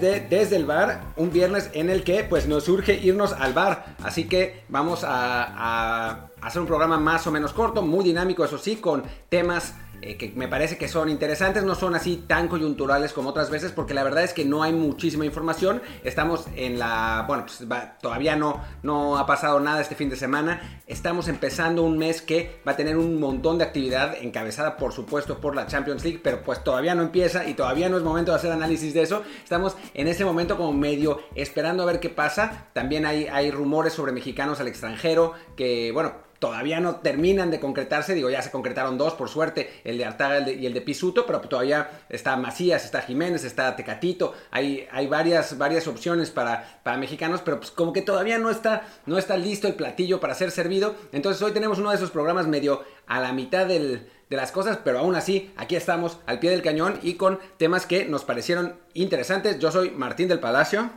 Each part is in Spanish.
de Desde el Bar, un viernes en el que pues nos surge irnos al bar, así que vamos a, a hacer un programa más o menos corto, muy dinámico, eso sí, con temas eh, que me parece que son interesantes, no son así tan coyunturales como otras veces, porque la verdad es que no hay muchísima información. Estamos en la, bueno, pues todavía no, no ha pasado nada este fin de semana. Estamos empezando un mes que va a tener un montón de actividad encabezada, por supuesto, por la Champions League, pero pues todavía no empieza y todavía no es momento de hacer análisis de eso. Estamos en ese momento como medio esperando a ver qué pasa. También hay, hay rumores sobre mexicanos al extranjero que, bueno, todavía no terminan de concretarse, digo, ya se concretaron dos, por suerte, el de Artaga y el de Pisuto, pero todavía está Macías, está Jiménez, está Tecatito, hay, hay varias, varias opciones para, para mexicanos, pero pues como que todavía no está, no está listo el platillo para ser servido, entonces hoy tenemos uno de esos programas medio a la mitad de las cosas, pero aún así, aquí estamos al pie del cañón y con temas que nos parecieron interesantes. Yo soy Martín del Palacio.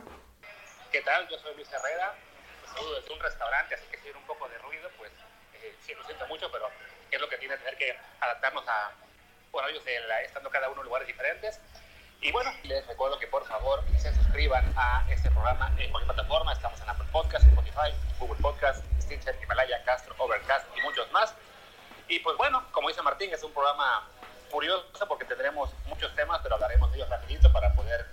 ¿Qué tal? Yo soy Luis Herrera, saludo desde un restaurante, que si un poco de ruido, pues sí, lo siento mucho, pero es lo que tiene tener que adaptarnos a horarios de estando cada uno en lugares diferentes. Y bueno, les recuerdo que por favor se suscriban a este programa en cualquier plataforma. Estamos en Apple Podcast, Spotify, Google Podcast, Stitcher, Himalaya, Castro, Overcast y muchos más. Y pues bueno, como dice Martín, es un programa curioso porque tendremos muchos temas, pero hablaremos de ellos rapidito para poder,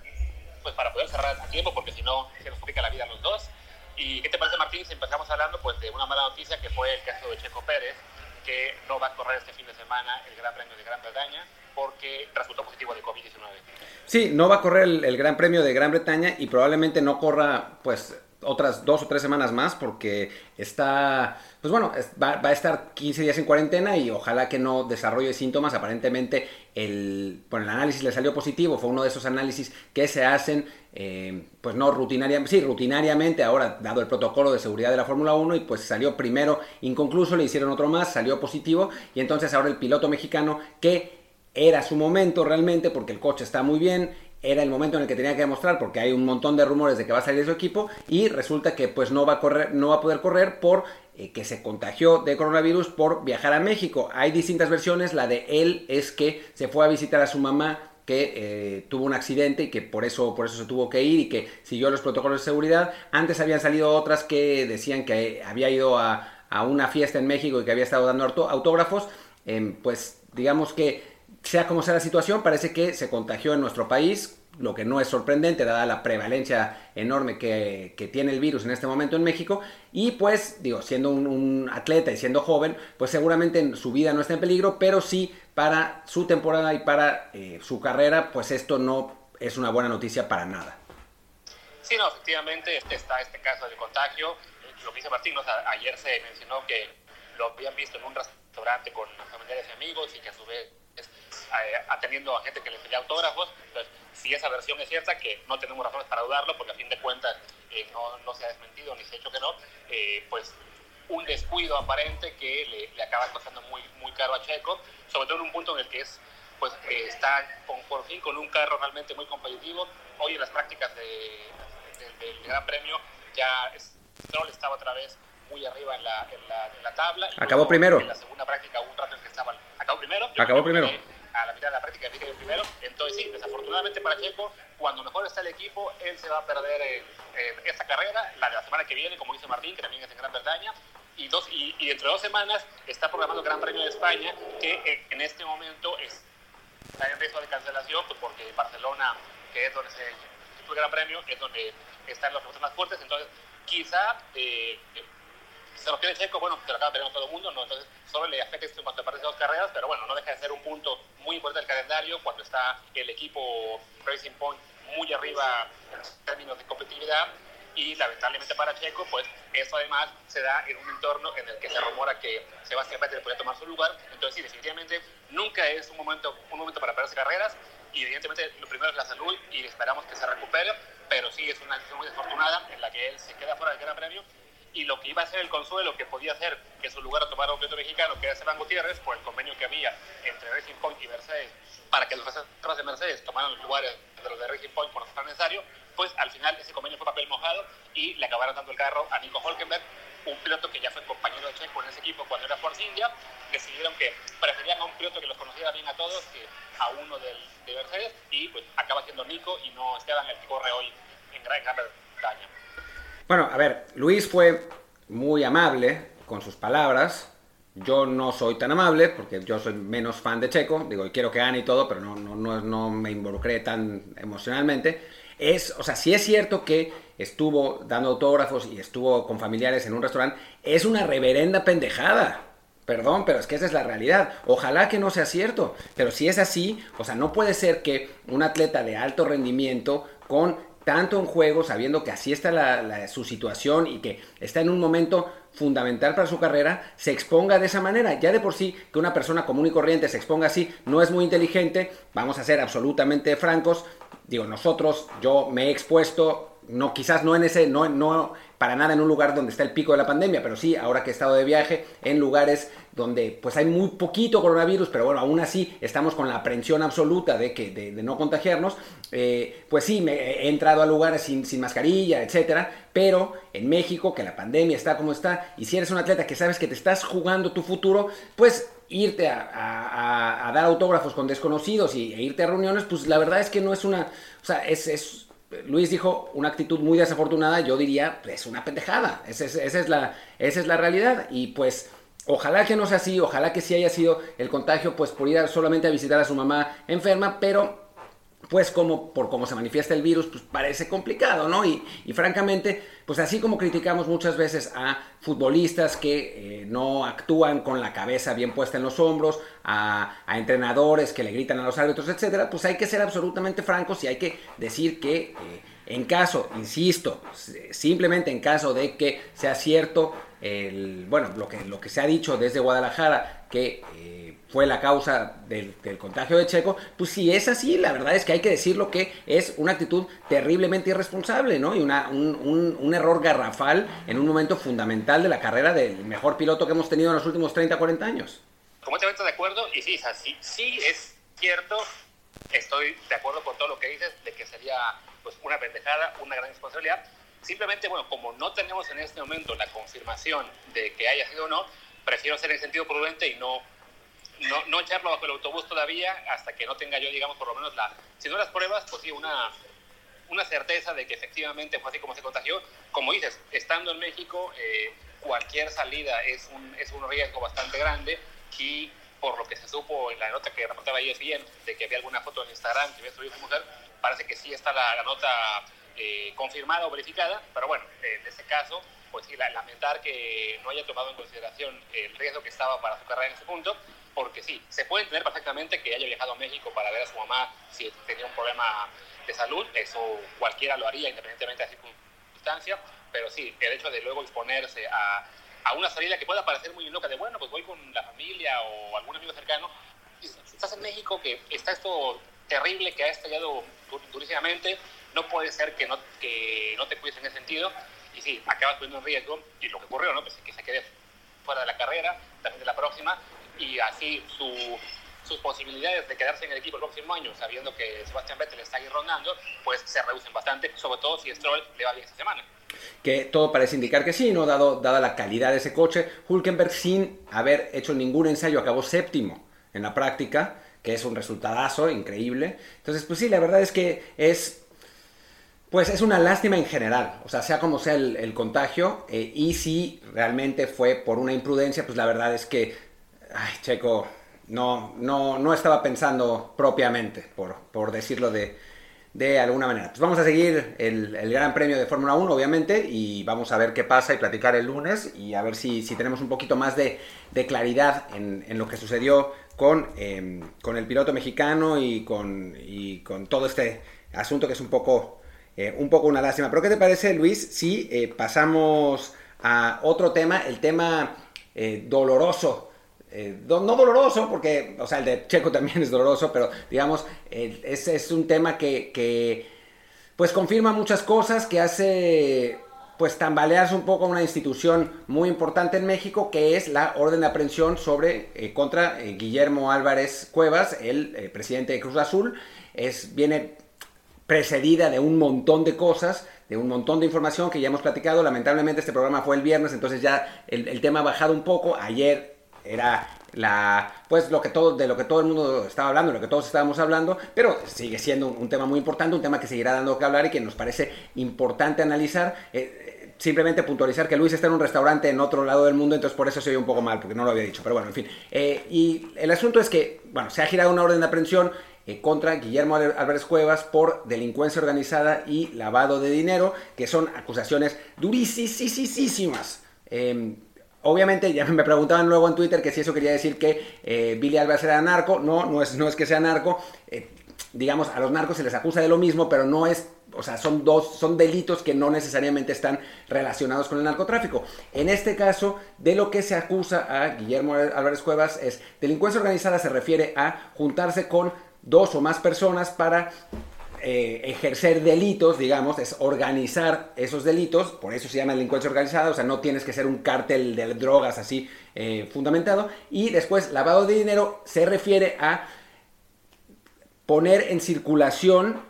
pues para poder cerrar a tiempo, porque si no se nos complica la vida a los dos. ¿Y qué te parece, Martín, si empezamos hablando pues, de una mala noticia que fue el caso de Checo Pérez, que no va a correr este fin de semana el Gran Premio de Gran Bretaña porque resultó positivo de COVID-19? Sí, no va a correr el, el, Gran Premio de Gran Bretaña y probablemente no corra pues otras dos o tres semanas más porque está, pues bueno, va, a estar 15 días en cuarentena y ojalá que no desarrolle síntomas. Aparentemente el, bueno, el análisis le salió positivo, fue uno de esos análisis que se hacen, eh, pues no rutinariamente, sí, rutinariamente. Ahora, dado el protocolo de seguridad de la Fórmula 1 y pues salió primero inconcluso, le hicieron otro más, salió positivo. Y entonces ahora el piloto mexicano que era su momento realmente porque el coche está muy bien era el momento en el que tenía que demostrar porque hay un montón de rumores de que va a salir de su equipo y resulta que pues no va a correr no va a poder correr por eh, que se contagió de coronavirus por viajar a México. Hay distintas versiones, la de él es que se fue a visitar a su mamá que eh, tuvo un accidente y que por eso, por eso se tuvo que ir y que siguió los protocolos de seguridad. Antes habían salido otras que decían que había ido a, a una fiesta en México y que había estado dando autógrafos. Eh, pues digamos que sea como sea la situación, parece que se contagió en nuestro país, lo que no es sorprendente dada la prevalencia enorme que, tiene el virus en este momento en México. Y pues, digo, siendo un, atleta y siendo joven, pues seguramente su vida no está en peligro, pero sí para su temporada y para eh, su carrera, pues esto no es una buena noticia para nada. Sí, no, efectivamente está este caso de contagio. Lo que dice Martín, o sea, ayer se mencionó que lo habían visto en un restaurante con familiares y amigos y que a su vez atendiendo a gente que le pedía autógrafos. Entonces, si esa versión es cierta, que no tenemos razones para dudarlo, porque a fin de cuentas eh, no, no, se ha desmentido ni se ha hecho que no, eh, pues un descuido aparente que le, le, acaba costando muy, muy caro a Checo, sobre todo en un punto en el que es pues eh, está con, por fin con un carro realmente muy competitivo. Hoy en las prácticas de, de, del Gran Premio ya Stroll estaba otra vez muy arriba en la, en la, en la tabla. Acabó primero. En la segunda práctica un rato en que estaba... Acabó primero. Acabó primero. Que, la práctica dije yo primero. Entonces sí, desafortunadamente para Checo, cuando mejor está el equipo, él se va a perder eh, eh, esta carrera, la de la semana que viene, como dice Martín, que también es en Gran Bretaña. Y, dos, y, dentro de dos semanas está programando el Gran Premio de España, que eh, en este momento es, está en riesgo de cancelación, pues porque Barcelona, que es donde se el Gran Premio, es donde están los más fuertes. Entonces, quizá se lo quiere Checo, bueno, se lo acaba perdiendo todo el mundo, ¿no? entonces solo le afecta esto en cuanto a dos carreras, pero bueno, no deja de ser un punto muy importante del calendario cuando está el equipo Racing Point muy arriba en términos de competitividad y lamentablemente para Checo, pues eso además se da en un entorno en el que se rumora que Sebastián Vettel podría tomar su lugar, entonces sí, definitivamente nunca es un momento, un momento para perderse carreras y evidentemente lo primero es la salud y esperamos que se recupere, pero sí es una decisión muy desafortunada en la que él se queda fuera del Gran Premio y lo que iba a ser el consuelo que podía hacer que su lugar a tomar a un piloto mexicano, que era Esteban Gutiérrez, por el convenio que había entre Racing Point y Mercedes, para que los reservas de Mercedes tomaran los lugares de los de Racing Point cuando fuera necesario, pues al final ese convenio fue papel mojado y le acabaron dando el carro a Nico Holkenberg, un piloto que ya fue compañero de Checo en ese equipo cuando era Force India, decidieron que preferían a un piloto que los conociera bien a todos que a uno del, de Mercedes y pues acaba siendo Nico y no Esteban el que corre hoy en Gran, Bretaña. Bueno, a ver, Luis fue muy amable con sus palabras. Yo no soy tan amable porque yo soy menos fan de Checo. Digo, quiero que gane y todo, pero no, no, no, no me involucré tan emocionalmente. Es, o sea, si es cierto que estuvo dando autógrafos y estuvo con familiares en un restaurante. Es una reverenda pendejada. Perdón, pero es que esa es la realidad. Ojalá que no sea cierto. Pero si es así, o sea, no puede ser que un atleta de alto rendimiento con tanto en juego, sabiendo que así está su situación y que está en un momento fundamental para su carrera, se exponga de esa manera. Ya de por sí que una persona común y corriente se exponga así no es muy inteligente, vamos a ser absolutamente francos. Digo, nosotros, yo me he expuesto no, quizás no en ese, no, no para nada en un lugar donde está el pico de la pandemia, pero sí, ahora que he estado de viaje, en lugares donde pues hay muy poquito coronavirus, pero bueno, aún así estamos con la aprensión absoluta de, que, de, no contagiarnos, eh, pues sí, me he entrado a lugares sin, sin mascarilla, etcétera, pero en México, que la pandemia está como está, y si eres un atleta que sabes que te estás jugando tu futuro, pues irte a, dar autógrafos con desconocidos y, e irte a reuniones, pues la verdad es que no es una, o sea, es Luis dijo una actitud muy desafortunada, yo diría, es una pendejada. Esa es, la, esa es la realidad. Y pues, ojalá que no sea así, ojalá que sí haya sido el contagio, pues por ir solamente a visitar a su mamá enferma, pero pues como por cómo se manifiesta el virus, pues parece complicado, ¿no? Y, francamente, pues así como criticamos muchas veces a futbolistas que eh, no actúan con la cabeza bien puesta en los hombros, a, entrenadores que le gritan a los árbitros, etcétera, pues hay que ser absolutamente francos y hay que decir que eh, en caso, insisto, simplemente en caso de que sea cierto, el, bueno, lo que, lo que se ha dicho desde Guadalajara, que eh, fue la causa del, contagio de Checo, pues si es así, la verdad es que hay que decirlo que es una actitud terriblemente irresponsable, ¿no? Y una, un, error garrafal en un momento fundamental de la carrera del mejor piloto que hemos tenido en los últimos 30, 40 años. Completamente de acuerdo, y sí, sí, sí es cierto, estoy de acuerdo con todo lo que dices, de que sería pues una pendejada, una gran responsabilidad. Simplemente, bueno, como no tenemos en este momento la confirmación de que haya sido o no, prefiero ser en sentido prudente y no no, no echarlo bajo el autobús todavía hasta que no tenga yo, digamos, por lo menos la, si no las pruebas, pues sí, una, una certeza de que efectivamente fue así como se contagió. Como dices, estando en México, eh, cualquier salida es un, es un riesgo bastante grande y por lo que se supo en la nota que reportaba ESPN de que había alguna foto en Instagram que había subido su mujer, parece que sí está la, nota eh, confirmada o verificada, pero bueno, en ese caso, pues sí, lamentar que no haya tomado en consideración el riesgo que estaba para su carrera en ese punto porque sí, se puede entender perfectamente que haya viajado a México para ver a su mamá si tenía un problema de salud, eso cualquiera lo haría independientemente de la circunstancia, pero sí, el hecho de luego exponerse a, a una salida que pueda parecer muy loca, de bueno, pues voy con la familia o algún amigo cercano, estás en México que está esto terrible que ha estallado durísimamente, no puede ser que no, que no te cuides en ese sentido, y sí, acabas poniendo en riesgo, y lo que ocurrió, ¿no? Pues que se quede fuera de la carrera, también de la próxima, y así sus posibilidades de quedarse en el equipo el próximo año, sabiendo que Sebastián Vettel está ahí rondando, pues se reducen bastante, sobre todo si Stroll le va bien esta semana. Que todo parece indicar que sí, ¿no? Dado, dada la calidad de ese coche, Hulkenberg sin haber hecho ningún ensayo acabó séptimo en la práctica, que es un resultadazo increíble. Entonces, pues sí, la verdad es que es pues es una lástima en general, o sea, sea como sea el, contagio, eh, y si realmente fue por una imprudencia, pues la verdad es que ay, Checo, no, no, no estaba pensando propiamente, por, por decirlo de, de alguna manera. Pues vamos a seguir el, Gran Premio de Fórmula 1, obviamente, y vamos a ver qué pasa y platicar el lunes y a ver si, tenemos un poquito más de, claridad en, en, lo que sucedió con, em, con el piloto mexicano y con, y con todo este asunto que es un poco, eh, un poco una lástima. Pero ¿qué te parece, Luis, si eh, pasamos a otro tema, el tema eh, doloroso eh, no doloroso, porque, o sea, el de Checo también es doloroso, pero digamos, es, es, un tema que, que, pues confirma muchas cosas, que hace pues tambalearse un poco una institución muy importante en México, que es la orden de aprehensión sobre, eh, contra eh, Guillermo Álvarez Cuevas, el presidente de Cruz Azul, es, viene precedida de un montón de cosas, de un montón de información que ya hemos platicado. Lamentablemente este programa fue el viernes, entonces ya el, el tema ha bajado un poco. Ayer era la pues lo que todo de lo que todo el mundo estaba hablando, lo que todos estábamos hablando, pero sigue siendo un, tema muy importante, un tema que seguirá dando que hablar y que nos parece importante analizar. Eh, simplemente puntualizar que Luis está en un restaurante en otro lado del mundo, entonces por eso se oye un poco mal, porque no lo había dicho, pero bueno, en fin. Eh, y el asunto es que, bueno, se ha girado una orden de aprehensión eh, contra Guillermo Álvarez Cuevas por delincuencia organizada y lavado de dinero, que son acusaciones durísimas. Obviamente ya me preguntaban luego en Twitter que si eso quería decir que eh, Billy Álvarez era narco. No, no es, no es que sea narco. Eh, digamos, a los narcos se les acusa de lo mismo, pero no es, o sea, son dos, son delitos que no necesariamente están relacionados con el narcotráfico. En este caso, de lo que se acusa a Guillermo Álvarez Cuevas es delincuencia organizada se refiere a juntarse con dos o más personas para eh, ejercer delitos, digamos, es organizar esos delitos, por eso se llama delincuencia organizada, o sea, no tienes que ser un cártel de drogas así eh, fundamentado. Y después, lavado de dinero se refiere a poner en circulación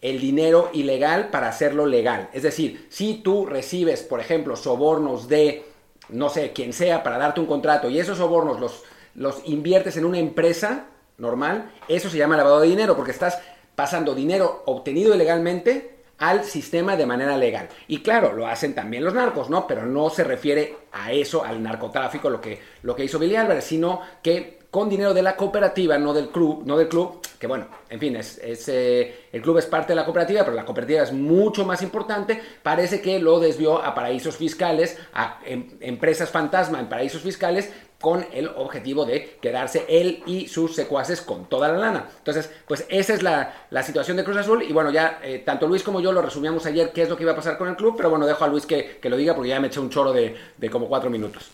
el dinero ilegal para hacerlo legal. Es decir, si tú recibes, por ejemplo, sobornos de, no sé, quien sea, para darte un contrato y esos sobornos los, los inviertes en una empresa normal, eso se llama lavado de dinero porque estás pasando dinero obtenido ilegalmente al sistema de manera legal. Y claro, lo hacen también los narcos, ¿no? Pero no se refiere a eso, al narcotráfico, lo que, lo que hizo Billy Álvarez, sino que con dinero de la cooperativa, no del club, no del club, que bueno, en fin, es, eh, el club es parte de la cooperativa, pero la cooperativa es mucho más importante, parece que lo desvió a paraísos fiscales, a em, empresas fantasma en paraísos fiscales, con el objetivo de quedarse él y sus secuaces con toda la lana. Entonces, pues esa es la, situación de Cruz Azul y bueno, ya eh, tanto Luis como yo lo resumíamos ayer qué es lo que iba a pasar con el club, pero bueno, dejo a Luis que, lo diga porque ya me eché un choro de, como cuatro minutos.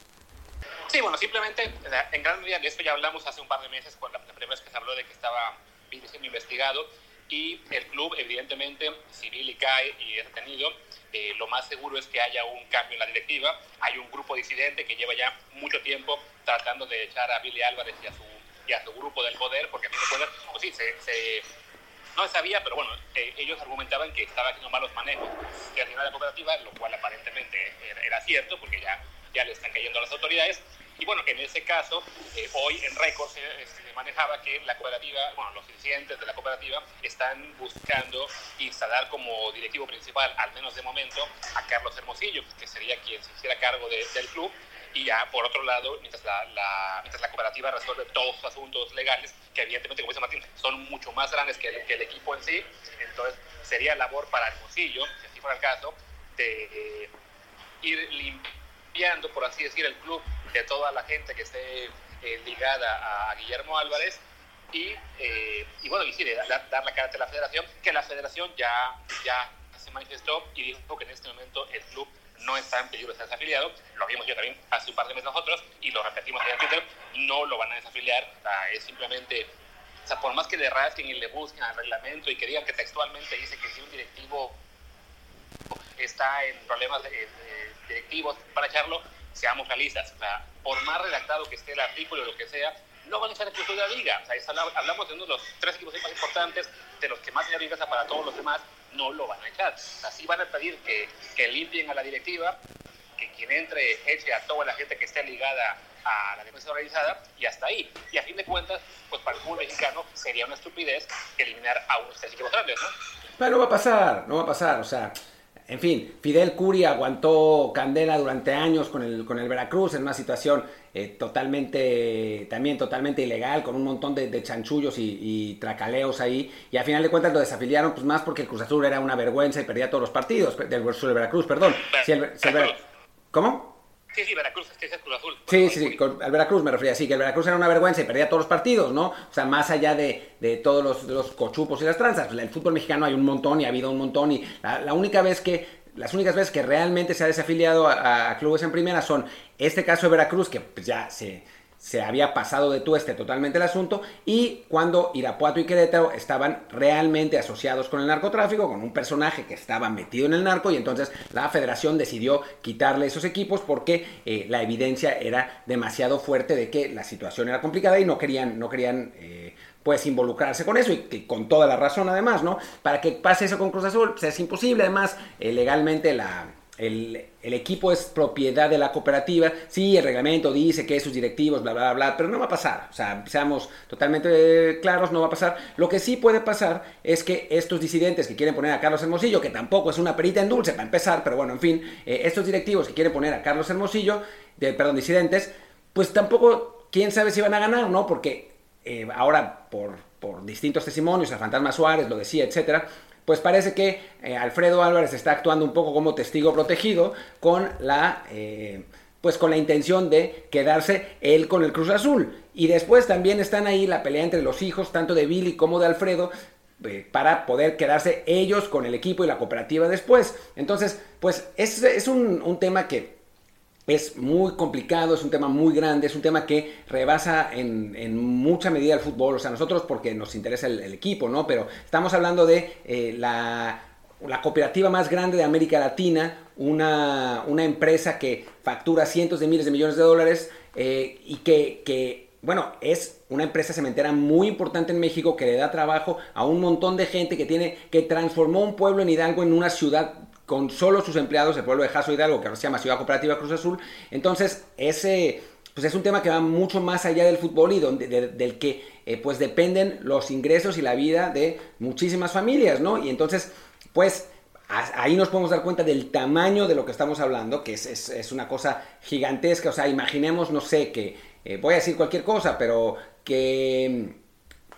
Sí, bueno, simplemente, en gran medida de esto ya hablamos hace un par de meses, cuando la primera vez que se habló de que estaba siendo investigado, y el club, evidentemente, civil y cae y es detenido, eh, lo más seguro es que haya un cambio en la directiva. Hay un grupo disidente que lleva ya mucho tiempo tratando de echar a Billy Álvarez y a su, y a su grupo del poder, porque a mí me pues sí, se, no sabía, pero bueno, eh, ellos argumentaban que estaba haciendo malos manejos de la cooperativa, lo cual aparentemente era, cierto, porque ya, ya le están cayendo a las autoridades. Y bueno, en ese caso, eh, hoy en récord se, manejaba que la cooperativa, bueno, los dirigentes de la cooperativa están buscando instalar como directivo principal, al menos de momento, a Carlos Hermosillo, que sería quien se hiciera cargo del club. Y ya, por otro lado, mientras la, mientras la cooperativa resuelve todos los asuntos legales, que evidentemente, como dice Martín, son mucho más grandes que el, que el equipo en sí, entonces sería labor para Hermosillo, si así fuera el caso, de eh, ir limpiando, por así decir, el club de toda la gente que esté eh, ligada a Guillermo Álvarez. Y, eh, y bueno, y dar, dar, la cara ante la federación, que la federación ya, ya se manifestó y dijo que en este momento el club no está en peligro de ser desafiliado, lo vimos ya también hace un par de meses nosotros y lo repetimos en Twitter, no lo van a desafiliar, es simplemente, o sea, por más que le rasquen y le busquen al reglamento y que digan que textualmente dice que si un directivo está en problemas directivos para echarlo, seamos realistas, o sea, por más redactado que esté el artículo o lo que sea, no van a echar exclusión de la liga. O sea, hablamos de uno de los tres equipos más importantes, de los que más dinero ingresa para todos los demás, no lo van a echar. Así van a pedir que, que limpien a la directiva, que quien entre eche a toda la gente que esté ligada a la defensa organizada y hasta ahí. Y a fin de cuentas, pues para el fútbol mexicano sería una estupidez eliminar a unos tres equipos grandes, ¿no? Pero no va a pasar, no va a pasar, o sea, en fin, Fidel Curi aguantó candela durante años con el, con el Veracruz en una situación eh, totalmente, también totalmente ilegal, con un montón de, chanchullos y, tracaleos ahí. Y al final de cuentas lo desafiliaron, pues más porque el Cruz Azul era una vergüenza y perdía todos los partidos del Veracruz, perdón. ¿Cómo? Sí, sí, Veracruz, es que es Cruz Azul. Sí, sí, sí, con, al Veracruz me refería, sí, que el Veracruz era una vergüenza y perdía todos los partidos, ¿no? O sea, más allá de, de todos los, cochupos y las tranzas, el fútbol mexicano hay un montón y ha habido un montón y la, única vez que las únicas veces que realmente se ha desafiliado a, a, clubes en primera son este caso de Veracruz, que pues ya se, se había pasado de tueste totalmente el asunto y cuando Irapuato y Querétaro estaban realmente asociados con el narcotráfico, con un personaje que estaba metido en el narco y entonces la federación decidió quitarle esos equipos porque eh, la evidencia era demasiado fuerte de que la situación era complicada y no querían, no querían eh, pues involucrarse con eso y, con toda la razón además, ¿no? Para que pase eso con Cruz Azul, pues, es imposible, además eh, legalmente la, el, equipo es propiedad de la cooperativa, sí, el reglamento dice que sus directivos, bla, bla, bla, pero no va a pasar, o sea, seamos totalmente claros, no va a pasar. Lo que sí puede pasar es que estos disidentes que quieren poner a Carlos Hermosillo, que tampoco es una perita en dulce para empezar, pero bueno, en fin, eh, estos directivos que quieren poner a Carlos Hermosillo, de, perdón, disidentes, pues tampoco, quién sabe si van a ganar, ¿no? Porque eh, ahora, por, por distintos testimonios, el fantasma Suárez lo decía, etcétera, pues parece que eh, Alfredo Álvarez está actuando un poco como testigo protegido con la, eh, pues con la intención de quedarse él con el Cruz Azul. Y después también están ahí la pelea entre los hijos, tanto de Billy como de Alfredo, eh, para poder quedarse ellos con el equipo y la cooperativa después. Entonces, pues es, es un, un tema que es muy complicado, es un tema muy grande, es un tema que rebasa en, mucha medida el fútbol, o sea, nosotros porque nos interesa el, equipo, ¿no? Pero estamos hablando de eh, la, cooperativa más grande de América Latina, una, empresa que factura cientos de miles de millones de dólares eh, y que, que, bueno, es una empresa cementera muy importante en México que le da trabajo a un montón de gente que tiene, que transformó un pueblo en Hidalgo en una ciudad con solo sus empleados, el pueblo de Jaso Hidalgo, que ahora se llama Ciudad Cooperativa Cruz Azul. Entonces, ese pues es un tema que va mucho más allá del fútbol y donde, del que eh, pues dependen los ingresos y la vida de muchísimas familias, ¿no? Y entonces, pues ahí nos podemos dar cuenta del tamaño de lo que estamos hablando, que es, una cosa gigantesca, o sea, imaginemos, no sé, que eh, voy a decir cualquier cosa, pero que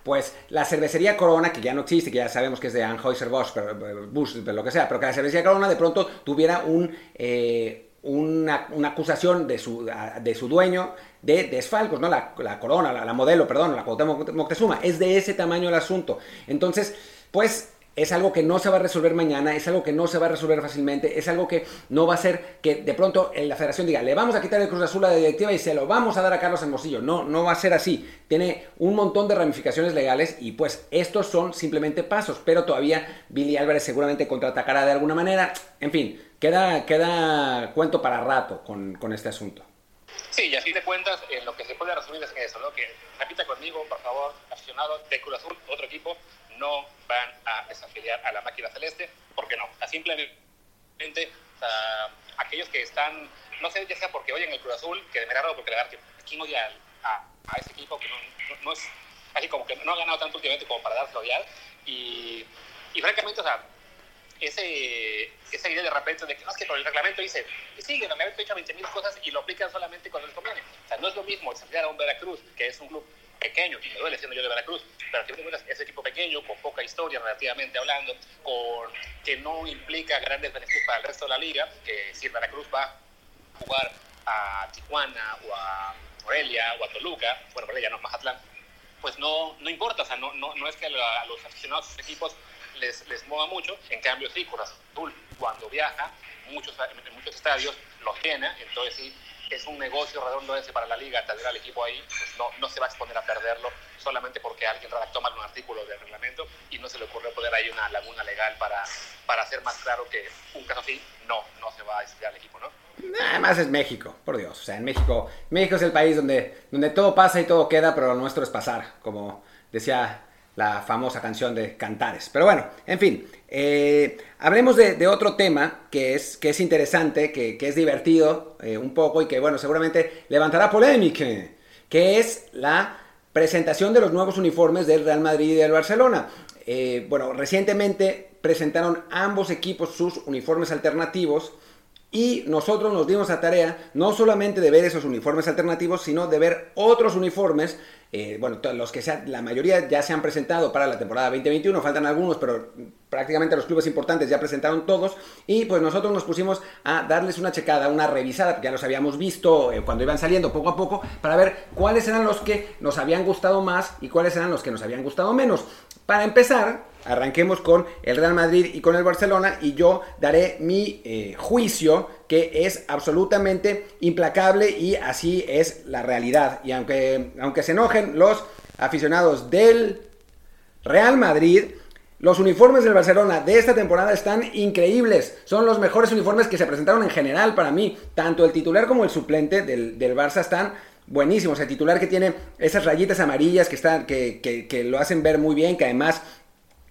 pues la cervecería Corona, que ya no existe, que ya sabemos que es de Anheuser-Busch, pero, lo que sea, pero que la cervecería Corona de pronto tuviera un, eh, una, acusación de su, de su dueño de desfalcos, ¿no? La, Corona, la, modelo, perdón, la Moctezuma, es de ese tamaño el asunto. Entonces, pues es algo que no se va a resolver mañana, es algo que no se va a resolver fácilmente, es algo que no va a ser que de pronto la federación diga, le vamos a quitar el Cruz Azul a la directiva y se lo vamos a dar a Carlos Hermosillo. No, no va a ser así. Tiene un montón de ramificaciones legales y pues estos son simplemente pasos, pero todavía Billy Álvarez seguramente contraatacará de alguna manera. En fin, queda, queda cuento para rato con, con este asunto. Sí, y así de cuentas, en lo que se puede resumir es eso, ¿no? Que repita conmigo, por favor, aficionado de Cruz Azul, otro equipo, no van a desafiliar a la máquina celeste, porque no, simplemente aquellos que están, no sé, ya sea porque oyen el Cruz Azul, que de raro porque la verdad que no odia a, a, ese equipo que no, es así como que no ha ganado tanto últimamente como para darse odiar, y, y francamente, o sea, ese, esa idea de repente de que no es que por el reglamento dice, sí, el reglamento hecho 20.000 cosas y lo aplican solamente cuando les conviene. O sea, no es lo mismo desafiliar a un Veracruz, que es un club pequeño, y me duele siendo yo de Veracruz, pero es ese equipo pequeño, con poca historia relativamente hablando, con, que no implica grandes beneficios para el resto de la liga, que si Veracruz va a jugar a Tijuana o a Morelia o a Toluca, bueno, Morelia no, Mazatlán, pues no, no importa, o sea, no, no, no es que a los aficionados de sus equipos les, les mueva mucho, en cambio sí, Cruz Azul cuando viaja, muchos, en muchos estadios los llena, entonces sí, es un negocio redondo ese para la liga, tener al equipo ahí, pues no, no se va a exponer a perderlo solamente porque alguien redactó mal un artículo del reglamento y no se le ocurrió poner ahí una laguna legal para, para hacer más claro que un caso así no, no se va a estudiar al equipo, ¿no? Además es México, por Dios. O sea, en México, México es el país donde, donde todo pasa y todo queda, pero lo nuestro es pasar, como decía la famosa canción de Cantares. Pero bueno, en fin, eh, hablemos de, otro tema que es, que es interesante, que, es divertido eh, un poco y que, bueno, seguramente levantará polémica, que es la presentación de los nuevos uniformes del Real Madrid y del Barcelona. Eh, bueno, recientemente presentaron ambos equipos sus uniformes alternativos y nosotros nos dimos a tarea no solamente de ver esos uniformes alternativos, sino de ver otros uniformes. Eh, bueno, los que sea, la mayoría ya se han presentado para la temporada 2021, faltan algunos, pero prácticamente los clubes importantes ya presentaron todos. Y pues nosotros nos pusimos a darles una checada, una revisada, ya los habíamos visto eh, cuando iban saliendo poco a poco, para ver cuáles eran los que nos habían gustado más y cuáles eran los que nos habían gustado menos. Para empezar, arranquemos con el Real Madrid y con el Barcelona y yo daré mi eh, juicio que es absolutamente implacable y así es la realidad. Y aunque, aunque se enojen los aficionados del Real Madrid, los uniformes del Barcelona de esta temporada están increíbles. Son los mejores uniformes que se presentaron en general para mí. Tanto el titular como el suplente del, del Barça están buenísimos. El titular que tiene esas rayitas amarillas que, están, que, que lo hacen ver muy bien, que además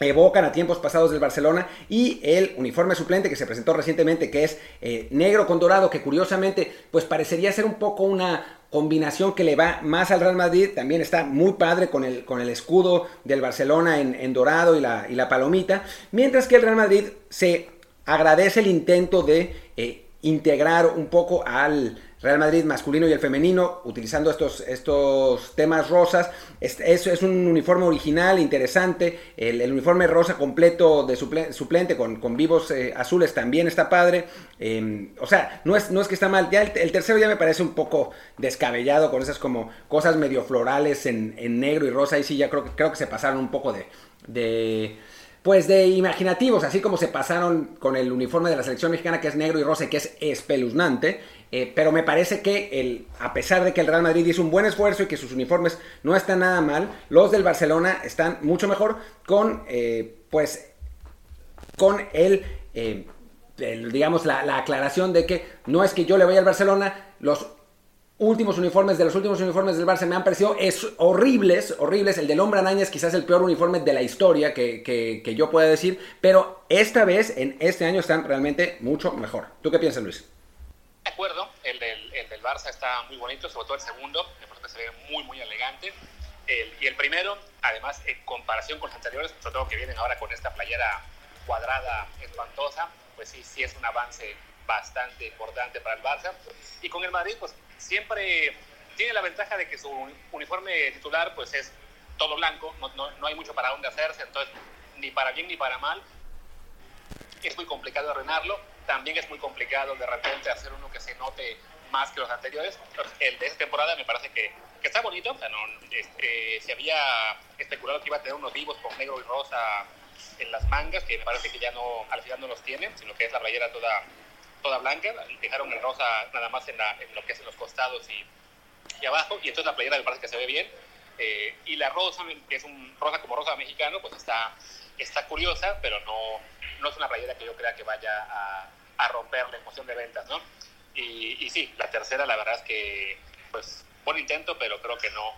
evocan a tiempos pasados del Barcelona y el uniforme suplente que se presentó recientemente que es eh, negro con dorado que curiosamente pues parecería ser un poco una combinación que le va más al Real Madrid. También está muy padre con el, con el escudo del Barcelona en, dorado y la, y la, palomita. Mientras que el Real Madrid se agradece el intento de eh, integrar un poco al Real Madrid masculino y el femenino, utilizando estos, estos temas rosas. Es, es, un uniforme original, interesante. El, uniforme rosa completo de suplente con, con vivos eh, azules también está padre. Em, o sea, no es, no es que está mal. Ya el, tercero ya me parece un poco descabellado con esas como cosas medio florales en, en negro y rosa. y sí ya creo, creo que se pasaron un poco de, de pues de imaginativos, así como se pasaron con el uniforme de la selección mexicana que es negro y rosa, que es espeluznante. Eh, pero me parece que el, a pesar de que el Real Madrid hizo un buen esfuerzo y que sus uniformes no están nada mal, los del Barcelona están mucho mejor con, eh, pues, con el, eh, digamos, la, la, aclaración de que no es que yo le vaya al Barcelona, los últimos uniformes de los últimos uniformes del Barça me han parecido es, horribles, horribles. El del Hombre Araña es quizás el peor uniforme de la historia que, que, que yo pueda decir, pero esta vez, en este año, están realmente mucho mejor. ¿Tú qué piensas, Luis? De acuerdo, el del, el del Barça está muy bonito, sobre todo el segundo, parece que se ve muy, muy elegante. El, y el primero, además, en comparación con los anteriores, sobre todo que vienen ahora con esta playera cuadrada espantosa, pues sí, sí es un avance bastante importante para el Barça. Y con el Madrid, pues siempre tiene la ventaja de que su uniforme titular, pues es todo blanco, no, no, no hay mucho para dónde hacerse, entonces ni para bien ni para mal. Es muy complicado arruinarlo también es muy complicado de repente hacer uno que se note más que los anteriores. El de esta temporada me parece que, que está bonito. O sea, no, este, se había especulado que iba a tener unos vivos con negro y rosa en las mangas, que me parece que ya no, al final no los tiene, sino que es la playera toda, toda blanca. Dejaron el rosa nada más en, en lo que es en los costados y, y, abajo, y entonces la playera me parece que se ve bien. Eh, y la rosa, que es un rosa como rosa mexicano, pues está, está curiosa, pero no, no es una playera que yo crea que vaya a, a romper la emoción de ventas, ¿no? Y, y, sí, la tercera, la verdad es que, pues, buen intento, pero creo que no,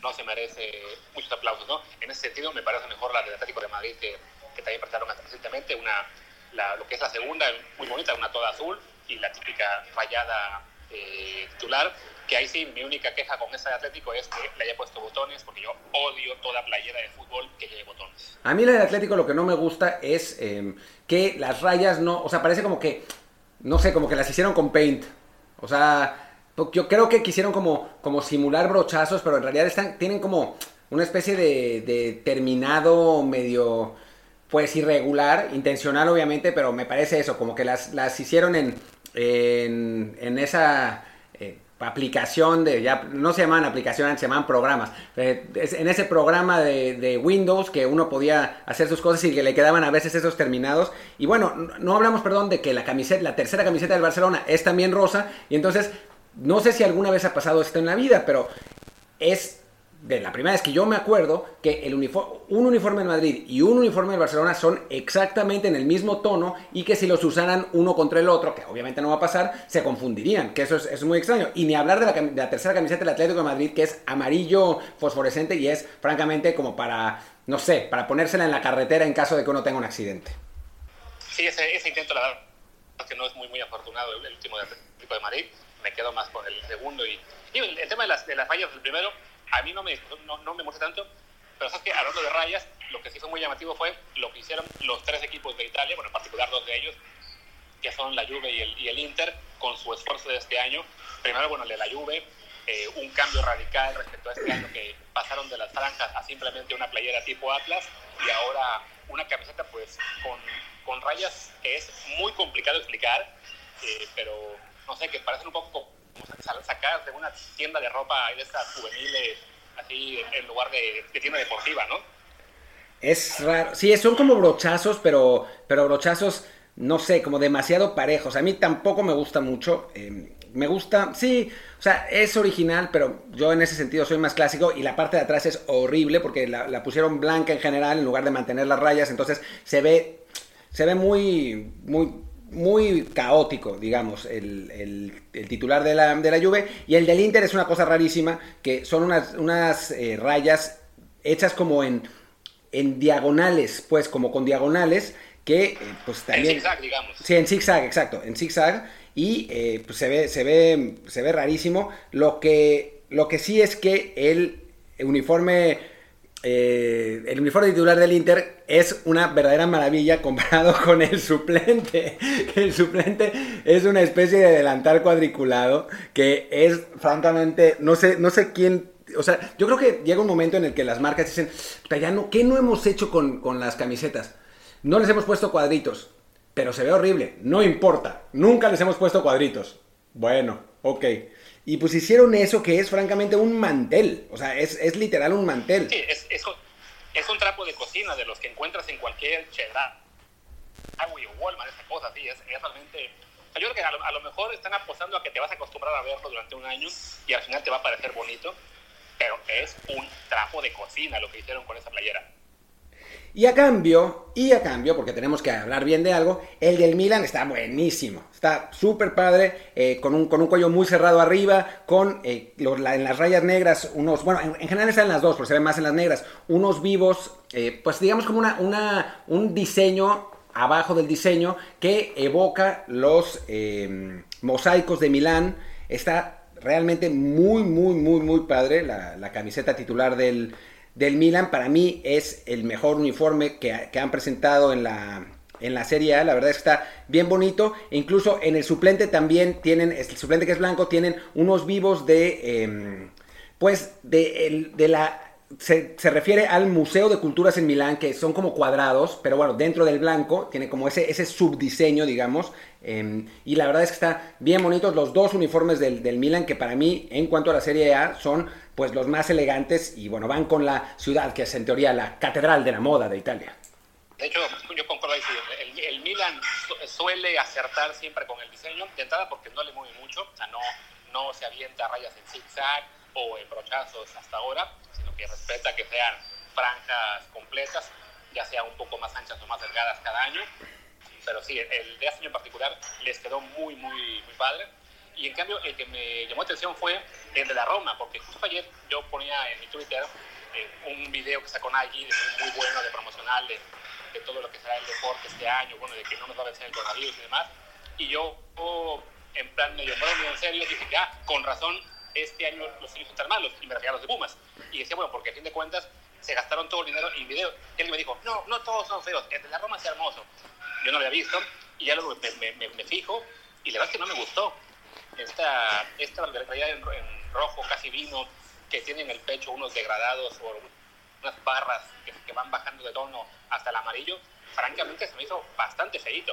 no se merece muchos aplausos, ¿no? En ese sentido, me parece mejor la del Atlético de Madrid, que, que también prestaron recientemente, una, la, lo que es la segunda, muy bonita, una toda azul, y la típica rayada eh, titular, que ahí sí, mi única queja con esa de Atlético es que le haya puesto botones, porque yo odio toda playera de fútbol que lleve botones. A mí la de Atlético lo que no me gusta es eh, que las rayas no, o sea, parece como que, no sé, como que las hicieron con paint. O sea, yo creo que quisieron como, como simular brochazos, pero en realidad están, tienen como una especie de, de terminado medio, pues irregular, intencional obviamente, pero me parece eso, como que las, las hicieron en, en, en esa aplicación de, ya no se llamaban aplicaciones, se llamaban programas. Eh, en ese programa de, Windows que uno podía hacer sus cosas y que le quedaban a veces esos terminados. Y bueno, no hablamos, perdón, de que la camiseta, la tercera camiseta del Barcelona es también rosa. Y entonces, no sé si alguna vez ha pasado esto en la vida, pero es de la primera vez que yo me acuerdo que el un uniforme en Madrid y un uniforme en Barcelona son exactamente en el mismo tono y que si los usaran uno contra el otro, que obviamente no va a pasar, se confundirían, que eso es, muy extraño. Y ni hablar de la, tercera camiseta del Atlético de Madrid, que es amarillo fosforescente y es francamente como para, no sé, para ponérsela en la carretera en caso de que uno tenga un accidente. Sí, ese, ese intento, la verdad, que no es muy, afortunado el último del Atlético de Madrid. Me quedo más con el segundo y, el, tema de las fallas del primero a mí no me, no, no me muestra tanto, pero sabes que hablando de rayas, lo que sí fue muy llamativo fue lo que hicieron los tres equipos de Italia, bueno, en particular dos de ellos, que son la Juve y el, y el Inter, con su esfuerzo de este año. Primero, bueno, el de la Juve, eh, un cambio radical respecto a este año que pasaron de las franjas a simplemente una playera tipo Atlas y ahora una camiseta pues con, con rayas que es muy complicado explicar, eh, pero no sé, que parecen un poco sacar de una tienda de ropa de estas juveniles, así en lugar de, tienda deportiva, ¿no? Es raro. Sí, son como brochazos, pero, pero brochazos, no sé, como demasiado parejos. A mí tampoco me gusta mucho. Em, me gusta, sí, o sea, es original, pero yo en ese sentido soy más clásico y la parte de atrás es horrible porque la, la pusieron blanca en general en lugar de mantener las rayas, entonces se ve, se ve muy, muy muy caótico, digamos, el, titular de la, de la, Juve. Y el del Inter es una cosa rarísima, que son unas, unas eh, rayas hechas como en, en diagonales, pues como con diagonales, que eh, pues también... En zigzag, digamos. Sí, en zigzag, exacto, en zigzag. Y eh, pues se ve, se, ve, se ve rarísimo. Lo que, lo que sí es que el uniforme eh, el uniforme titular del Inter es una verdadera maravilla comparado con el suplente. El suplente es una especie de delantal cuadriculado que es francamente, no sé, no sé quién o sea, yo creo que llega un momento en el que las marcas dicen, ya no, ¿qué no hemos hecho con, con, las camisetas? No les hemos puesto cuadritos, pero se ve horrible, no importa, nunca les hemos puesto cuadritos. Bueno, ok. Y pues hicieron eso que es francamente un mantel. O sea, es, es literal un mantel. Sí, es, es, es, un trapo de cocina de los que encuentras en cualquier cheddar. Agui o Walmart, esa cosa, sí, es, realmente... yo creo que a lo, a lo, mejor están apostando a que te vas a acostumbrar a verlo durante un año y al final te va a parecer bonito, pero es un trapo de cocina lo que hicieron con esa playera. Y a cambio, y a cambio, porque tenemos que hablar bien de algo, el del Milan está buenísimo. Está súper padre, eh, con, un, con un cuello muy cerrado arriba, con eh, en las rayas negras unos, bueno, en, general están las dos, pero se ven más en las negras, unos vivos, eh, pues digamos como una, una, un diseño abajo del diseño que evoca los mosaicos de Milán. Está realmente muy, muy, muy, muy padre la, la camiseta titular del del Milan. Para mí es el mejor uniforme que, han presentado en la, en la Serie A. La verdad es que está bien bonito. E incluso en el suplente también tienen, el suplente que es blanco, tienen unos vivos de, em, pues, de, de la... Se, refiere al Museo de Culturas en Milán, que son como cuadrados, pero bueno, dentro del blanco tiene como ese, ese subdiseño, digamos. Em, y la verdad es que está bien bonitos los dos uniformes del, del Milan, que para mí, en cuanto a la Serie A, son pues los más elegantes y bueno, van con la ciudad que es en teoría la catedral de la moda de Italia. De hecho, yo concuerdo ahí, el, el Milan suele acertar siempre con el diseño, de entrada porque no le mueve mucho, o sea, no, no se avienta rayas en zigzag o en brochazos hasta ahora, sino que respeta que sean franjas completas, ya sea un poco más anchas o más delgadas cada año. Pero sí, el de este en particular les quedó muy, muy, muy padre. Y en cambio, el que me llamó la atención fue el de la Roma, porque justo ayer yo ponía en mi Twitter eh, un video que sacó Nike muy, bueno de promocional de, de, todo lo que será el deporte este año, bueno, de que no nos va a vencer el coronavirus y demás. Y yo, oh, en plan medio broma, en serio, dije ah, con razón, este año los son tan malos, y me refiero los de Pumas. Y decía, bueno, porque a fin de cuentas se gastaron todo el dinero en video. Y él me dijo, no, no todos son feos, el de la Roma es hermoso. Yo no lo había visto, y ya luego me, me, me, fijo, y la verdad es que no me gustó esta, esta raya en, rojo casi vino, que tiene en el pecho unos degradados o unas barras que, que, van bajando de tono hasta el amarillo, francamente se me hizo bastante feito.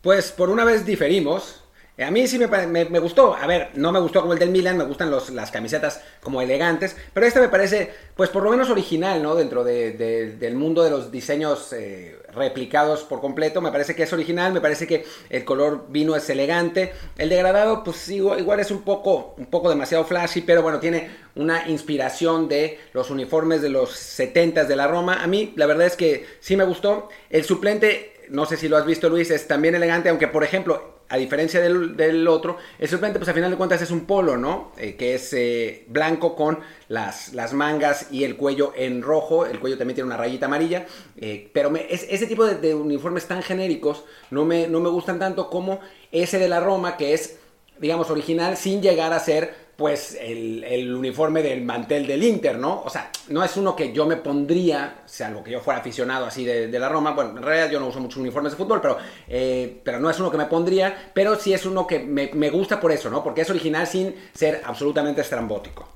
Pues por una vez diferimos, a mí sí me, me, gustó. A ver, no me gustó como el del Milan, me gustan los, las camisetas como elegantes, pero este me parece, pues por lo menos original, ¿no? Dentro de, del mundo de los diseños eh, replicados por completo, me parece que es original, me parece que el color vino es elegante. El degradado, pues igual, igual es un poco, un poco demasiado flashy, pero bueno, tiene una inspiración de los uniformes de los 70 de la Roma. A mí, la verdad es que sí me gustó. El suplente, no sé si lo has visto, Luis, es también elegante, aunque por ejemplo a diferencia del, otro, el suplente, pues a final de cuentas es un polo, ¿no? Eh, que es eh, blanco con las, las, mangas y el cuello en rojo. El cuello también tiene una rayita amarilla. Eh, pero ese tipo de, de, uniformes tan genéricos no me, no me gustan tanto como ese de la Roma, que es, digamos, original sin llegar a ser pues el, uniforme del mantel del Inter, ¿no? O sea, no es uno que yo me pondría, salvo que yo fuera aficionado así de, la Roma, bueno, en realidad yo no uso muchos uniformes de fútbol, pero, eh, pero no es uno que me pondría, pero sí es uno que me, gusta por eso, ¿no? Porque es original sin ser absolutamente estrambótico.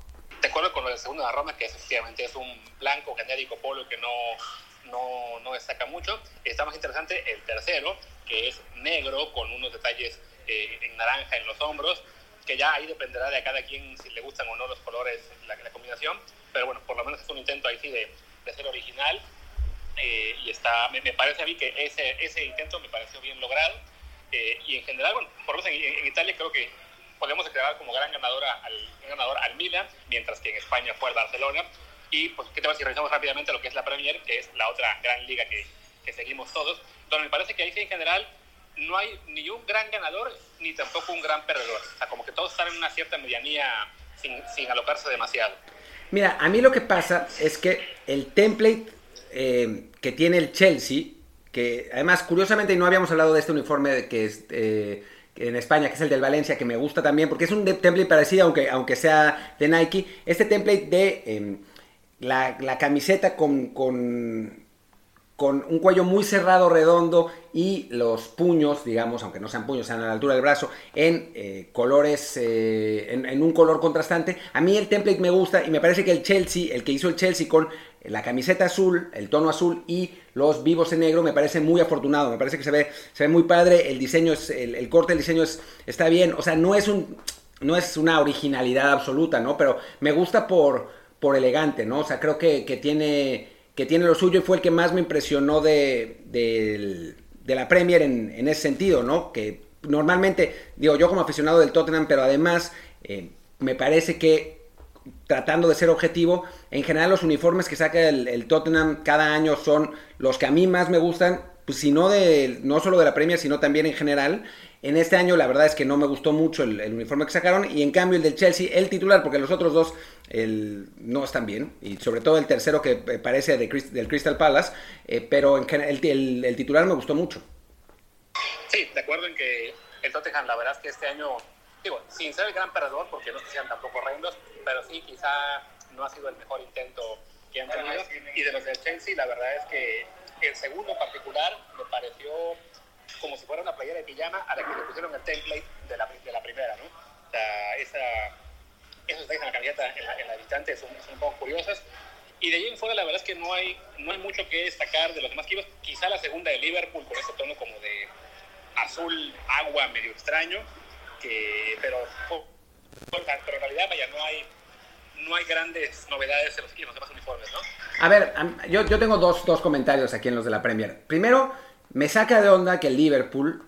De acuerdo con lo del segundo de la Roma, que efectivamente es un blanco genérico polo que no, no, no destaca mucho. Está más interesante el tercero, que es negro con unos detalles eh, en naranja en los hombros que ya ahí dependerá de cada quien si le gustan o no los colores, la, la combinación, pero bueno, por lo menos es un intento ahí sí de, de ser original eh, y está, me, parece a mí que ese, ese intento me pareció bien logrado eh, y en general, bueno, por lo menos en, Italia creo que podemos declarar como gran ganadora al, ganador al Milan, mientras que en España fue el Barcelona. Y pues, ¿qué te si revisamos rápidamente lo que es la Premier, que es la otra gran liga que, que seguimos todos? Donde me parece que ahí sí en general no hay ni un gran ganador ni tampoco un gran perdedor. O sea, como que todos están en una cierta medianía sin, sin alocarse demasiado. Mira, a mí lo que pasa es que el template eh, que tiene el Chelsea, que además curiosamente no habíamos hablado de este uniforme que es eh, en España, que es el del Valencia, que me gusta también, porque es un template parecido, aunque, aunque sea de Nike, este template de em, la, la, camiseta con, con con un cuello muy cerrado, redondo y los puños, digamos, aunque no sean puños, sean a la altura del brazo, en eh, colores, eh, en, un color contrastante. A mí el template me gusta y me parece que el Chelsea, el que hizo el Chelsea con la camiseta azul, el tono azul y los vivos en negro, me parece muy afortunado, me parece que se ve, se ve muy padre, el diseño, es, el, corte del diseño es, está bien, o sea, no es, un, no es una originalidad absoluta, ¿no? Pero me gusta por, por elegante, ¿no? O sea, creo que, que tiene que tiene lo suyo y fue el que más me impresionó de, de, la Premier en, en, ese sentido, ¿no? Que normalmente, digo, yo como aficionado del Tottenham, pero además eh, me parece que tratando de ser objetivo, en general los uniformes que saca el, Tottenham cada año son los que a mí más me gustan, pues no, de, no solo de la Premier, sino también en general. En este año la verdad es que no me gustó mucho el, uniforme que sacaron y en cambio el del Chelsea, el titular, porque los otros dos el, no están bien, y sobre todo el tercero que eh, parece de, del Crystal Palace, eh, pero en el, el, titular me gustó mucho. Sí, de acuerdo en que el Tottenham la verdad es que este año, digo, sin ser el gran perdedor, porque no se sean tampoco horrendos, pero sí quizá no ha sido el mejor intento que han tenido. Y de los del Chelsea, la verdad es que el segundo particular me pareció como si fuera una playera de pijama a la que le pusieron el template de la, de la primera, ¿no? O sea, esa, esos en la camiseta en la, en la distante son, son, un poco curiosos. Y de ahí en fuera, la verdad es que no hay, no hay mucho que destacar de los demás equipos. Quizá la segunda de Liverpool con ese tono como de azul agua medio extraño, que, pero, pero en realidad, vaya, no hay, no hay grandes novedades en los, en los demás uniformes, ¿no? A ver, yo, yo tengo dos, dos comentarios aquí en los de la Premier. Primero, me saca de onda que el Liverpool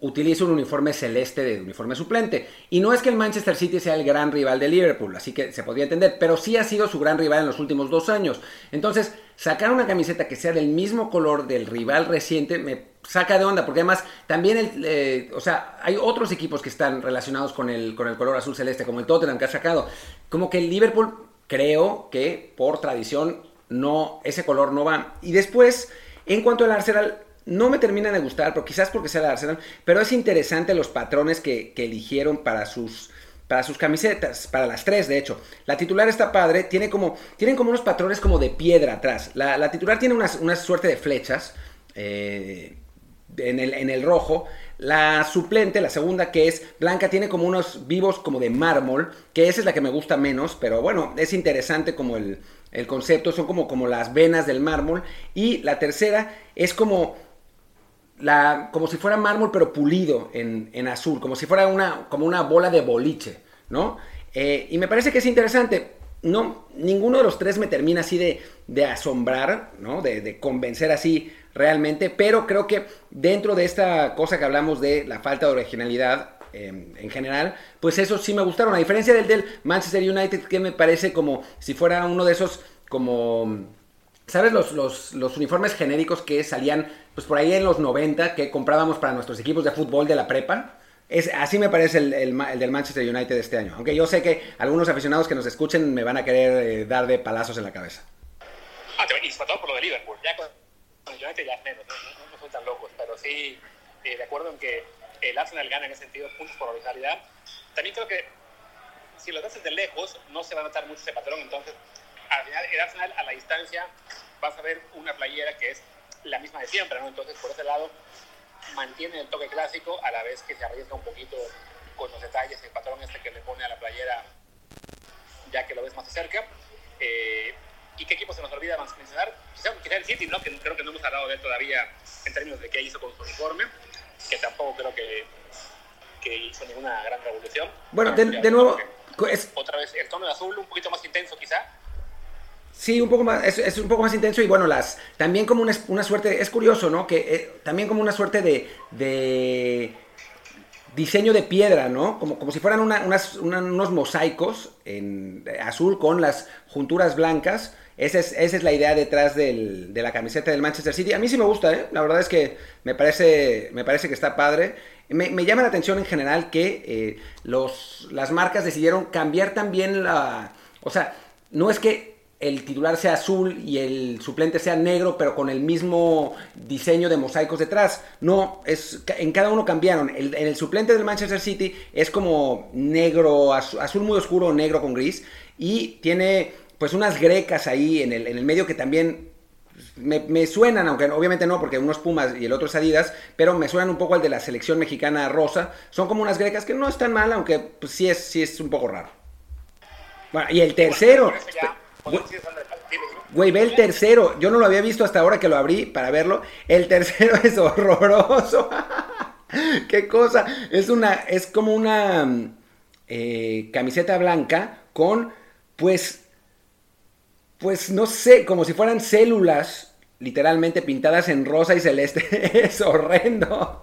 utilice un uniforme celeste de uniforme suplente. Y no es que el Manchester City sea el gran rival de Liverpool, así que se podría entender, pero sí ha sido su gran rival en los últimos dos años. Entonces, sacar una camiseta que sea del mismo color del rival reciente me saca de onda, porque además también, el, eh, o sea, hay otros equipos que están relacionados con el, con el color azul celeste, como el Tottenham que ha sacado. Como que el Liverpool, creo que por tradición, no, ese color no va. Y después, en cuanto al Arsenal, no me termina de gustar, pero quizás porque sea de Arsenal, pero es interesante los patrones que, eligieron para sus, para sus camisetas, para las tres de hecho. La titular está padre, tiene como, tienen como unos patrones como de piedra atrás. La, titular tiene una, suerte de flechas eh, en, el, en el rojo. La suplente, la segunda que es blanca, tiene como unos vivos como de mármol, que esa es la que me gusta menos, pero bueno, es interesante como el, el concepto, son como, como las venas del mármol. Y la tercera es como como si fuera mármol pero pulido en, en, azul, como si fuera una, como una bola de boliche, ¿no? Eh, y me parece que es interesante. No, ninguno de los tres me termina así de, de asombrar, ¿no? De, de, convencer así realmente, pero creo que dentro de esta cosa que hablamos de la falta de originalidad eh, en general, pues eso sí me gustaron. A diferencia del del Manchester United, que me parece como si fuera uno de esos como ¿Sabes los, los, los, uniformes genéricos que salían pues por ahí en los 90 que comprábamos para nuestros equipos de fútbol de la prepa? Es, así me parece el, el, del Manchester United de este año. Aunque yo sé que algunos aficionados que nos escuchen me van a querer eh, dar de palazos en la cabeza. Ah, y sobre todo por lo de Liverpool. Ya con el United ya es menos, no, no, son tan locos. Pero sí, eh, de acuerdo en que el Arsenal gana en ese sentido puntos por originalidad. También creo que si lo haces de lejos no se va a notar mucho ese patrón. Entonces, al final el Arsenal a la distancia vas a ver una playera que es la misma de siempre, ¿no? Entonces, por ese lado, mantiene el toque clásico a la vez que se arriesga un poquito con los detalles, el patrón este que le pone a la playera ya que lo ves más cerca. Eh, ¿Y qué equipo se nos olvida mencionar? Quizá, quizá el City, ¿no? Que creo que no hemos hablado de él todavía en términos de qué hizo con su uniforme, que tampoco creo que, que hizo ninguna gran revolución. Bueno, de, de nuevo... Es... Otra vez, el tono de azul un poquito más intenso quizá, Sí, un poco más, es, un poco más intenso y bueno, las también como una, una suerte, es curioso, ¿no? Que eh, también como una suerte de, de diseño de piedra, ¿no? Como, como si fueran unas, unos mosaicos en azul con las junturas blancas. esa es, esa es la idea detrás del, de la camiseta del Manchester City. A mí sí me gusta, ¿eh? La verdad es que me parece, me parece que está padre. Me, me llama la atención en general que eh, los, las marcas decidieron cambiar también la... O sea, no es que el titular sea azul y el suplente sea negro, pero con el mismo diseño de mosaicos detrás. No, es, en cada uno cambiaron. El, en el suplente del Manchester City es como negro, azul, muy oscuro, negro con gris. Y tiene pues unas grecas ahí en el, en el medio que también me, me, suenan, aunque obviamente no, porque uno es Pumas y el otro es Adidas, pero me suenan un poco al de la selección mexicana rosa. Son como unas grecas que no están mal, aunque pues, sí, es, sí es un poco raro. Bueno, y el tercero... Güey, ve el tercero. Yo no lo había visto hasta ahora que lo abrí para verlo. El tercero es horroroso. Qué cosa. Es una, es como una eh, camiseta blanca con, pues, pues no sé, como si fueran células literalmente pintadas en rosa y celeste. es horrendo.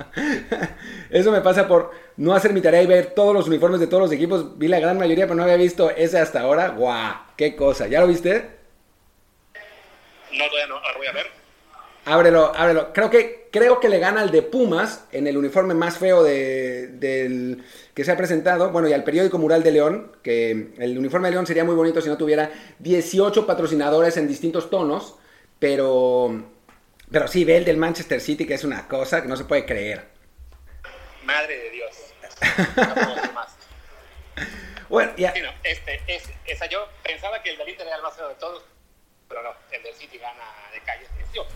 Eso me pasa por no hacer mi tarea y ver todos los uniformes de todos los equipos. Vi la gran mayoría, pero no había visto ese hasta ahora. ¡Guau! ¡Qué cosa! ¿Ya lo viste? No, todavía no. Ahora voy a ver. Ábrelo, ábrelo. Creo que, creo que le gana al de Pumas en el uniforme más feo de, del que se ha presentado. Bueno, y al periódico Mural de León, que el uniforme de León sería muy bonito si no tuviera 18 patrocinadores en distintos tonos. Pero, pero sí, ve el del Manchester City, que es una cosa que no se puede creer. Madre de Dios. No más. Bueno, ya. Sí, no, este, es, esa yo pensaba que el del Inter era el más feo de todos, pero no, el del City gana de calle.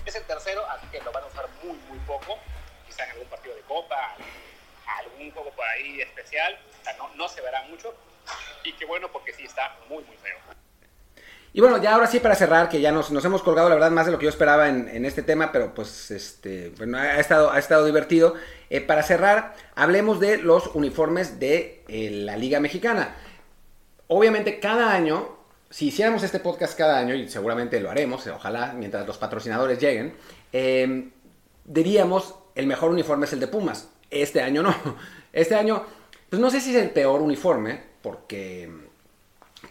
Es el tercero, así que lo van a usar muy, muy poco, quizá en algún partido de Copa, algún juego por ahí especial, o sea, no, no se verá mucho, y qué bueno porque sí está muy, muy feo. Y bueno, ya ahora sí para cerrar, que ya nos, nos hemos colgado la verdad más de lo que yo esperaba en, este tema, pero pues este, bueno, ha estado, ha estado divertido. Eh, para cerrar, hablemos de los uniformes de eh, la Liga Mexicana. Obviamente cada año, si hiciéramos este podcast cada año, y seguramente lo haremos, ojalá, mientras los patrocinadores lleguen, eh, diríamos el mejor uniforme es el de Pumas. Este año no. Este año, pues no sé si es el peor uniforme, porque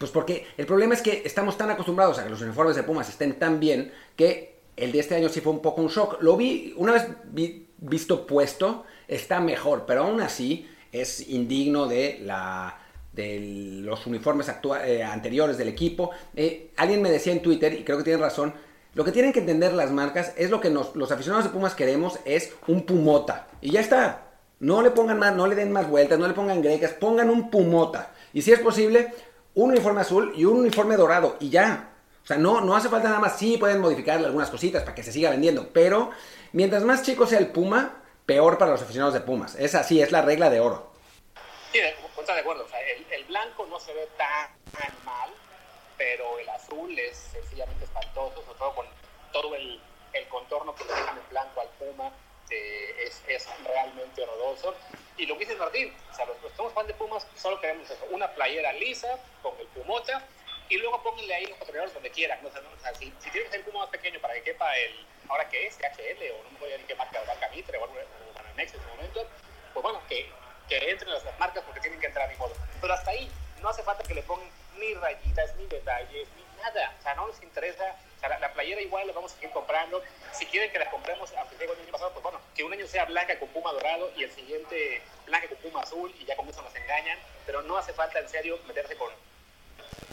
pues porque el problema es que estamos tan acostumbrados a que los uniformes de Pumas estén tan bien que el de este año sí fue un poco un shock. Lo vi, una vez vi, visto puesto, está mejor, pero aún así es indigno de la de los uniformes eh, anteriores del equipo. Eh, alguien me decía en Twitter, y creo que tiene razón, lo que tienen que entender las marcas es lo que nos, los aficionados de Pumas queremos, es un pumota. Y ya está. No le pongan más, no le den más vueltas, no le pongan grecas, pongan un pumota. Y si es posible, un uniforme azul y un uniforme dorado y ya. O sea, no, no hace falta nada más. Sí, pueden modificarle algunas cositas para que se siga vendiendo, pero mientras más chico sea el Puma, peor para los aficionados de Pumas. Es así, es la regla de oro. Sí, está de acuerdo. O sea, el, el, blanco no se ve tan, tan, mal, pero el azul es sencillamente espantoso, sobre todo con todo el, el contorno que le dejan en blanco al Puma. Eh, es, es, realmente horroroso. Y lo que dice Martín, o sea, los, los somos fan de Pumas, solo queremos eso, una playera lisa con el Pumota y luego pónganle ahí los patrocinadores donde quieran. ¿no? O o sea, si, si tienes el Puma más pequeño para que quepa el, ahora que es, HL o no me voy a decir qué marca, marca Mitre o, o Bananex en su momento, pues bueno, que, que entren las marcas porque tienen que entrar a mi modo. Pero hasta ahí no hace falta que le pongan ni rayitas, ni detalles, ni nada. O sea, no les interesa. O sea, la, la, playera igual la vamos a seguir comprando. Si quieren que la compremos, aunque llegó el año pasado, pues bueno, que un año sea blanca con puma dorado y el siguiente blanca con puma azul y ya con eso nos engañan. Pero no hace falta en serio meterse con,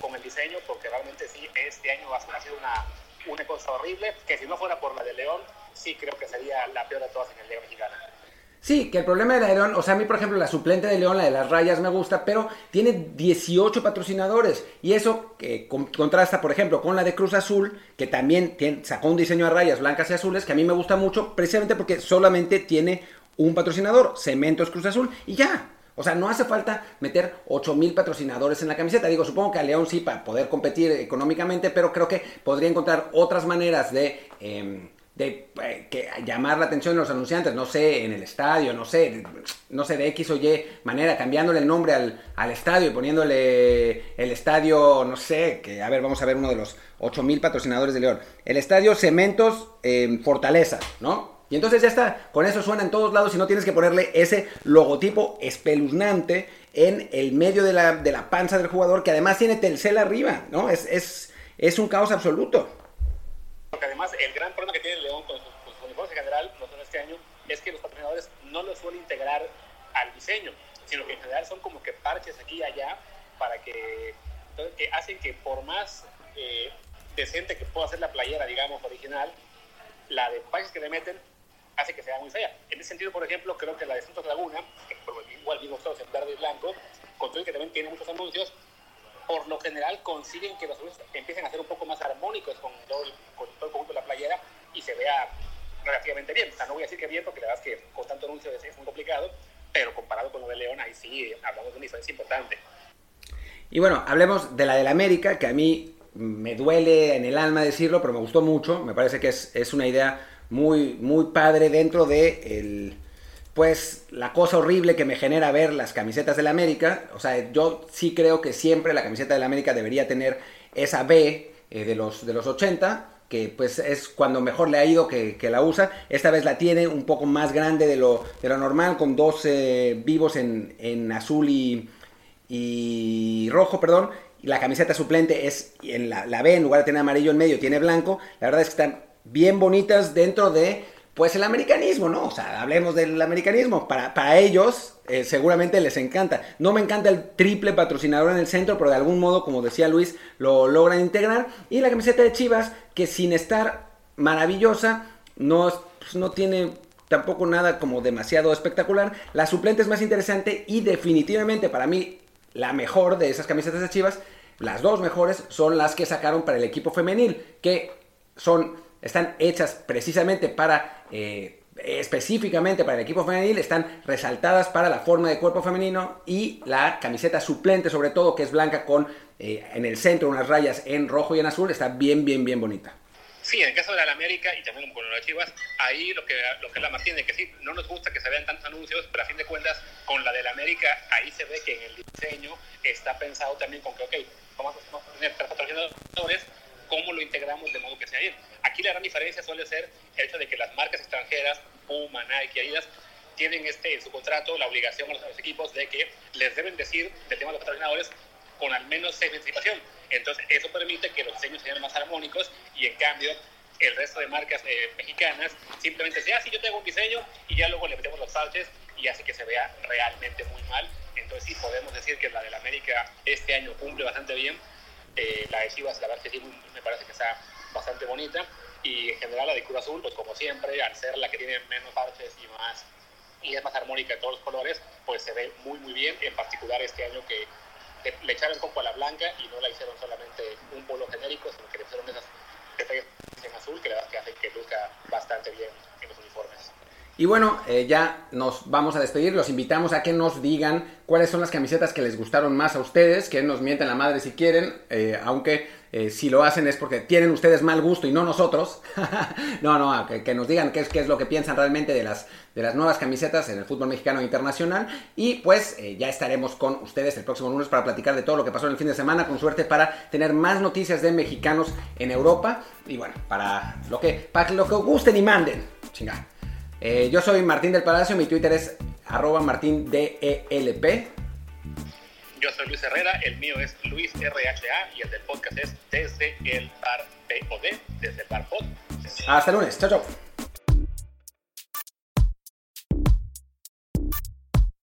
con el diseño porque realmente sí, este año ha sido una, una cosa horrible. Que si no fuera por la de León, sí creo que sería la peor de todas en el Liga Mexicana. Sí, que el problema de la León, o sea, a mí por ejemplo la suplente de León, la de las rayas me gusta, pero tiene 18 patrocinadores y eso que contrasta por ejemplo con la de Cruz Azul, que también tiene, sacó un diseño a rayas blancas y azules, que a mí me gusta mucho precisamente porque solamente tiene un patrocinador, Cementos Cruz Azul, y ya. O sea, no hace falta meter 8000 patrocinadores en la camiseta. Digo, supongo que a León sí para poder competir económicamente, pero creo que podría encontrar otras maneras de... Eh, de eh, llamar la atención de los anunciantes, no sé, en el estadio, no sé, no sé, de X o Y manera, cambiándole el nombre al, al estadio y poniéndole el estadio, no sé, que a ver, vamos a ver uno de los 8000 patrocinadores de León. El estadio Cementos eh, Fortaleza, ¿no? Y entonces ya está, con eso suena en todos lados y no tienes que ponerle ese logotipo espeluznante en el medio de la, de la panza del jugador, que además tiene Telcel arriba, ¿no? Es, es, es un caos absoluto. Además el gran problema que tiene el León con sus, uniformes en general, no solo este año, es que los patrocinadores no los suelen integrar al diseño, sino que en general son como que parches aquí y allá para que, hacen que por más eh, decente que pueda ser la playera, digamos, original, la de parches que le meten hace que sea muy fea. En ese sentido, por ejemplo, creo que la de Santos Laguna, que igual vimos todos en verde y blanco, con todo el que también tiene muchos anuncios, por lo general consiguen que los anuncios empiecen a ser un poco más armónicos con todo, el, con todo el conjunto de la playera y se vea relativamente bien. O sea, no voy a decir que bien, porque la verdad es que con tanto anuncio es muy complicado, pero comparado con lo de León, ahí sí hablamos de una diferencia importante. Y bueno, hablemos de la del América, que a mí me duele en el alma decirlo, pero me gustó mucho. Me parece que es, es una idea muy, muy padre dentro de el, pues la cosa horrible que me genera ver las camisetas del América. O sea, yo sí creo que siempre la camiseta del América debería tener esa B eh, de, los, de los 80, que pues es cuando mejor le ha ido que, la usa. Esta vez la tiene un poco más grande de lo, de lo normal, con dos vivos en, en azul y, y rojo, perdón. La camiseta suplente es en la, la B, en lugar de tener amarillo en medio, tiene blanco. La verdad es que están bien bonitas dentro de pues el americanismo, ¿no? O sea, hablemos del americanismo. Para, para ellos eh, seguramente les encanta. No me encanta el triple patrocinador en el centro, pero de algún modo, como decía Luis, lo logran integrar. Y la camiseta de Chivas, que sin estar maravillosa, no, pues, no tiene tampoco nada como demasiado espectacular. La suplente es más interesante y definitivamente para mí la mejor de esas camisetas de Chivas, las dos mejores son las que sacaron para el equipo femenil, que son, están hechas precisamente para, eh, específicamente para el equipo femenil, están resaltadas para la forma de cuerpo femenino y la camiseta suplente sobre todo, que es blanca con eh, en el centro unas rayas en rojo y en azul, está bien, bien, bien bonita. Sí, en el caso de la América y también con las Chivas, ahí lo que, lo que es la Martínez, que sí, no nos gusta que se vean tantos anuncios, pero a fin de cuentas, con la de la América, ahí se ve que en el diseño está pensado también con que, ok, vamos a tener tres patrocinadores, ¿cómo lo integramos de modo que sea bien? Aquí la gran diferencia suele ser el hecho de que las marcas extranjeras, Puma, Nike, Adidas, tienen este, en su contrato la obligación a los, equipos de que les deben decir del tema de los patrocinadores con al menos seis de anticipación. Entonces, eso permite que los diseños sean más armónicos y, en cambio, el resto de marcas eh, mexicanas simplemente sea, así yo tengo un diseño y ya luego le metemos los parches y hace que se vea realmente muy mal. Entonces, sí, podemos decir que la de la América este año cumple bastante bien. Eh, la de Chivas, la verdad que sí, me parece que está bastante bonita. Y en general la de Cruz Azul, pues como siempre, al ser la que tiene menos parches y más y es más armónica de todos los colores, pues se ve muy muy bien, en particular este año que le echaron poco a la blanca y no la hicieron solamente un polo genérico, sino que le pusieron esas detalles en azul que, que hacen que luzca bastante bien en los uniformes. Y bueno, eh, ya nos vamos a despedir. Los invitamos a que nos digan cuáles son las camisetas que les gustaron más a ustedes, que nos mienten la madre si quieren, eh, aunque eh, si lo hacen es porque tienen ustedes mal gusto y no nosotros. no, no, que, nos digan qué es, qué es lo que piensan realmente de las, de las nuevas camisetas en el fútbol mexicano internacional. Y pues ya estaremos con ustedes el próximo lunes para platicar de todo lo que pasó en el fin de semana, con suerte para tener más noticias de mexicanos en Europa. Y bueno, para lo que, para lo que gusten y manden. Chinga. Eh, yo soy Martín del Palacio, mi Twitter es arroba martindelp. Yo soy Luis Herrera, el mío es Luis RHA y el del podcast es Desde el Bar POD, desde el Bar Pod. Hasta lunes, chao, chao.